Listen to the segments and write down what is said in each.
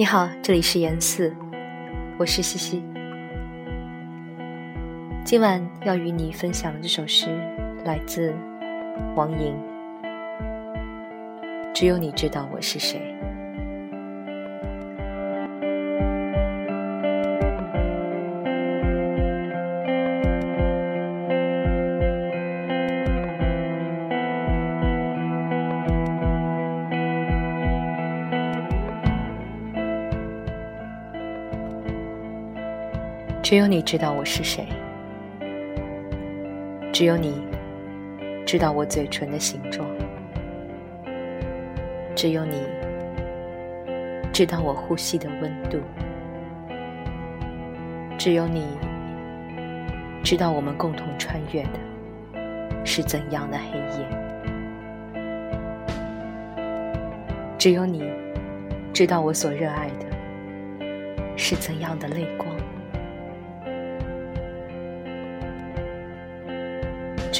你好，这里是言四，我是西西。今晚要与你分享的这首诗来自王莹。只有你知道我是谁。只有你知道我是谁，只有你知道我嘴唇的形状，只有你知道我呼吸的温度，只有你知道我们共同穿越的是怎样的黑夜，只有你知道我所热爱的是怎样的泪光。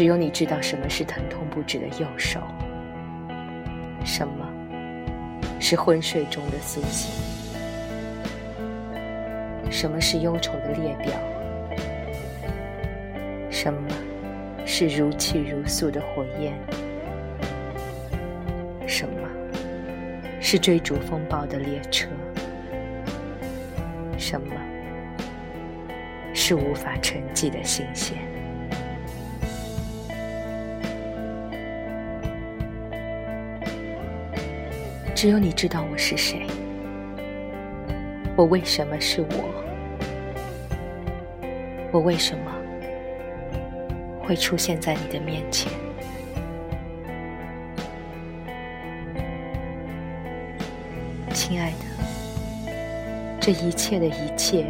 只有你知道什么是疼痛不止的右手，什么是昏睡中的苏醒，什么是忧愁的列表，什么是如泣如诉的火焰，什么是追逐风暴的列车，什么是无法沉寂的新鲜。只有你知道我是谁，我为什么是我，我为什么会出现在你的面前，亲爱的，这一切的一切，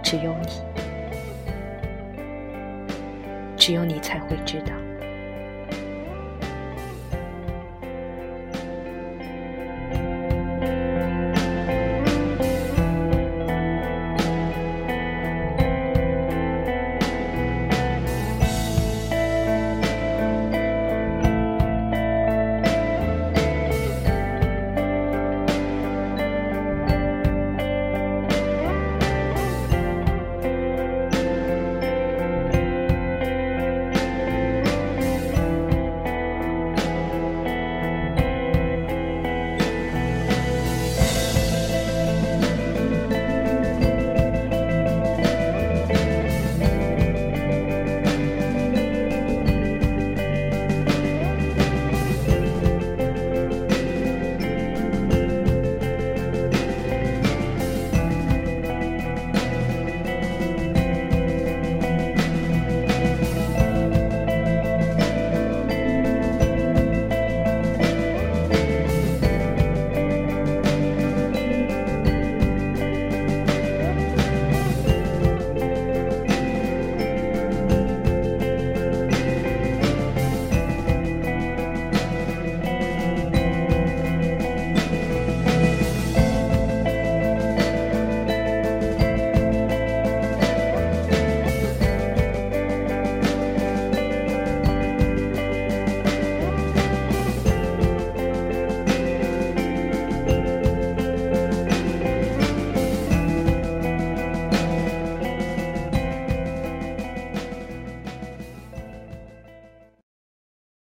只有你，只有你才会知道。